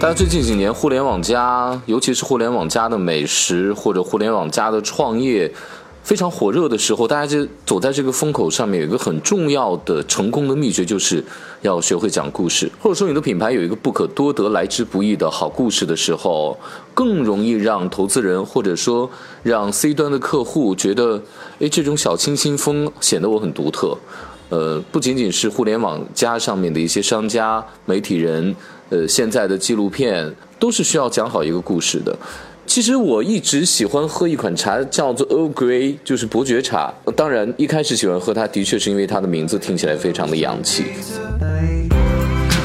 大家最近几年，互联网加，尤其是互联网加的美食或者互联网加的创业。非常火热的时候，大家就走在这个风口上面，有一个很重要的成功的秘诀，就是要学会讲故事。或者说，你的品牌有一个不可多得、来之不易的好故事的时候，更容易让投资人或者说让 C 端的客户觉得，哎，这种小清新风显得我很独特。呃，不仅仅是互联网加上面的一些商家、媒体人，呃，现在的纪录片都是需要讲好一个故事的。其实我一直喜欢喝一款茶，叫做 Earl Grey，就是伯爵茶。当然，一开始喜欢喝它，的确是因为它的名字听起来非常的洋气。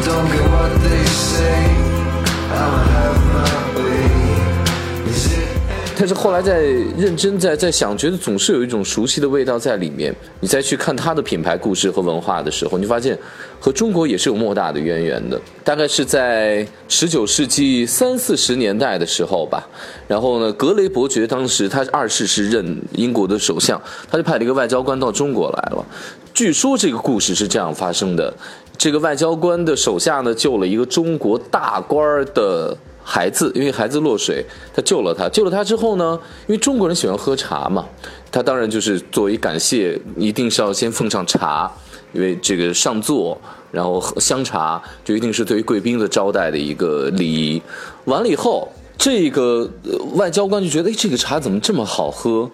Don't get what they say. 但是后来在认真在在想，觉得总是有一种熟悉的味道在里面。你再去看它的品牌故事和文化的时候，你发现和中国也是有莫大的渊源的。大概是在十九世纪三四十年代的时候吧。然后呢，格雷伯爵当时他二世是任英国的首相，他就派了一个外交官到中国来了。据说这个故事是这样发生的：这个外交官的手下呢救了一个中国大官的。孩子因为孩子落水，他救了他。救了他之后呢，因为中国人喜欢喝茶嘛，他当然就是作为感谢，一定是要先奉上茶，因为这个上座，然后喝香茶，就一定是对于贵宾的招待的一个礼仪。完了以后，这个外交官就觉得，哎，这个茶怎么这么好喝？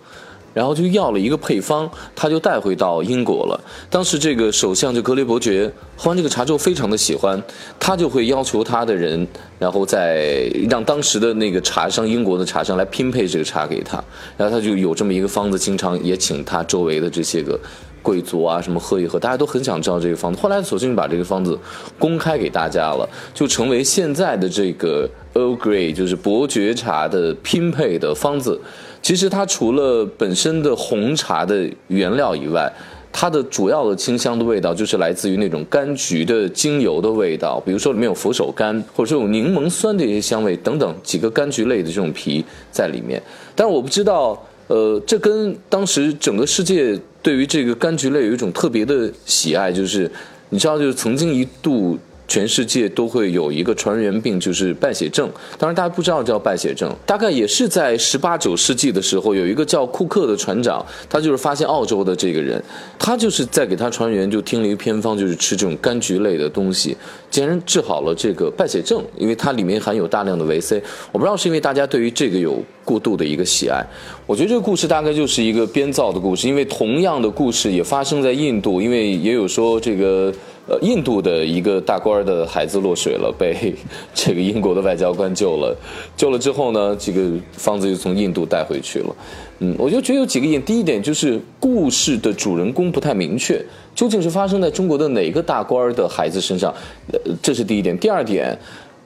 然后就要了一个配方，他就带回到英国了。当时这个首相就格雷伯爵喝完这个茶之后，非常的喜欢，他就会要求他的人，然后再让当时的那个茶商，英国的茶商来拼配这个茶给他。然后他就有这么一个方子，经常也请他周围的这些个贵族啊什么喝一喝，大家都很想知道这个方子。后来索性把这个方子公开给大家了，就成为现在的这个 Earl Grey，就是伯爵茶的拼配的方子。其实它除了本身的红茶的原料以外，它的主要的清香的味道就是来自于那种柑橘的精油的味道，比如说里面有佛手柑，或者说有柠檬酸的一些香味等等，几个柑橘类的这种皮在里面。但是我不知道，呃，这跟当时整个世界对于这个柑橘类有一种特别的喜爱，就是你知道，就是曾经一度。全世界都会有一个传染病，就是败血症。当然，大家不知道叫败血症，大概也是在十八九世纪的时候，有一个叫库克的船长，他就是发现澳洲的这个人，他就是在给他船员就听了一个偏方，就是吃这种柑橘类的东西，竟然治好了这个败血症，因为它里面含有大量的维 C。我不知道是因为大家对于这个有过度的一个喜爱，我觉得这个故事大概就是一个编造的故事，因为同样的故事也发生在印度，因为也有说这个。呃，印度的一个大官的孩子落水了，被 这个英国的外交官救了。救了之后呢，这个方子又从印度带回去了。嗯，我就觉得有几个点。第一点就是故事的主人公不太明确，究竟是发生在中国的哪个大官的孩子身上？呃，这是第一点。第二点。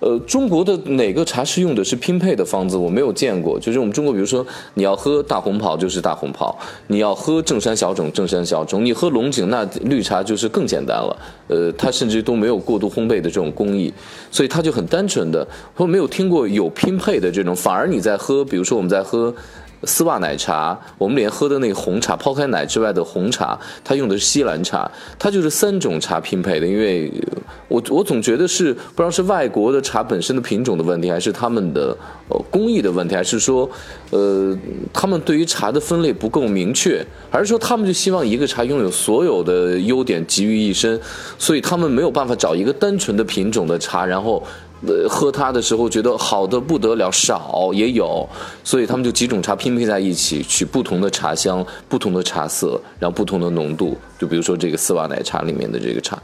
呃，中国的哪个茶是用的是拼配的方子？我没有见过。就是我们中国，比如说你要喝大红袍就是大红袍，你要喝正山小种正山小种，你喝龙井那绿茶就是更简单了。呃，它甚至都没有过度烘焙的这种工艺，所以它就很单纯的，我没有听过有拼配的这种。反而你在喝，比如说我们在喝。丝袜奶茶，我们连喝的那个红茶，抛开奶之外的红茶，它用的是西兰茶，它就是三种茶拼配的。因为我我总觉得是不知道是外国的茶本身的品种的问题，还是他们的呃工艺的问题，还是说呃他们对于茶的分类不够明确，还是说他们就希望一个茶拥有所有的优点集于一身，所以他们没有办法找一个单纯的品种的茶，然后。呃，喝它的时候觉得好的不得了，少也有，所以他们就几种茶拼配在一起，取不同的茶香、不同的茶色，然后不同的浓度。就比如说这个丝袜奶茶里面的这个茶。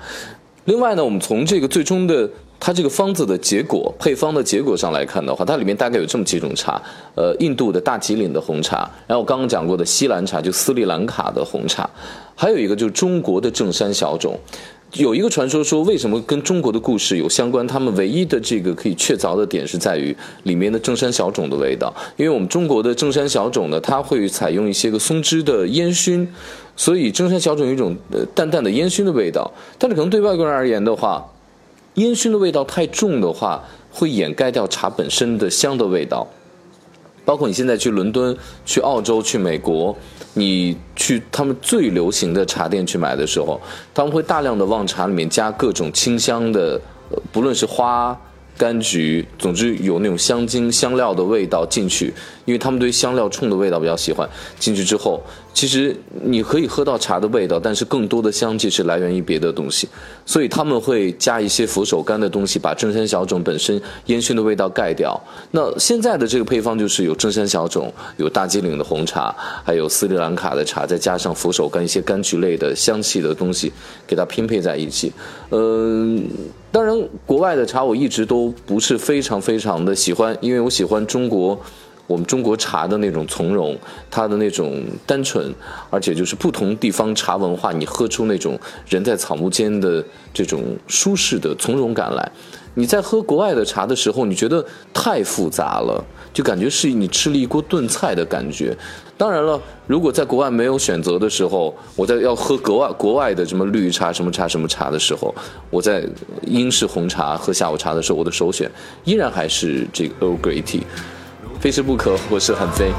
另外呢，我们从这个最终的它这个方子的结果、配方的结果上来看的话，它里面大概有这么几种茶：呃，印度的大吉岭的红茶，然后我刚刚讲过的西兰茶，就斯里兰卡的红茶，还有一个就是中国的正山小种。有一个传说说，为什么跟中国的故事有相关？他们唯一的这个可以确凿的点是在于里面的正山小种的味道。因为我们中国的正山小种呢，它会采用一些个松枝的烟熏，所以正山小种有一种呃淡淡的烟熏的味道。但是可能对外国人而言的话，烟熏的味道太重的话，会掩盖掉茶本身的香的味道。包括你现在去伦敦、去澳洲、去美国。你去他们最流行的茶店去买的时候，他们会大量的往茶里面加各种清香的，不论是花、柑橘，总之有那种香精、香料的味道进去，因为他们对香料冲的味道比较喜欢。进去之后，其实你可以喝到茶的味道，但是更多的香气是来源于别的东西，所以他们会加一些佛手柑的东西，把正山小种本身烟熏的味道盖掉。那现在的这个配方就是有正山小种，有大吉岭的红茶，还有斯里兰卡的茶，再加上佛手柑一些柑橘类的香气的东西，给它拼配在一起。嗯。当然，国外的茶我一直都不是非常非常的喜欢，因为我喜欢中国，我们中国茶的那种从容，它的那种单纯，而且就是不同地方茶文化，你喝出那种人在草木间的这种舒适的从容感来。你在喝国外的茶的时候，你觉得太复杂了，就感觉是你吃了一锅炖菜的感觉。当然了，如果在国外没有选择的时候，我在要喝国外国外的什么绿茶、什么茶、什么茶的时候，我在英式红茶喝下午茶的时候，我的首选依然还是这个 Earl Grey Tea，非是不可或是很非。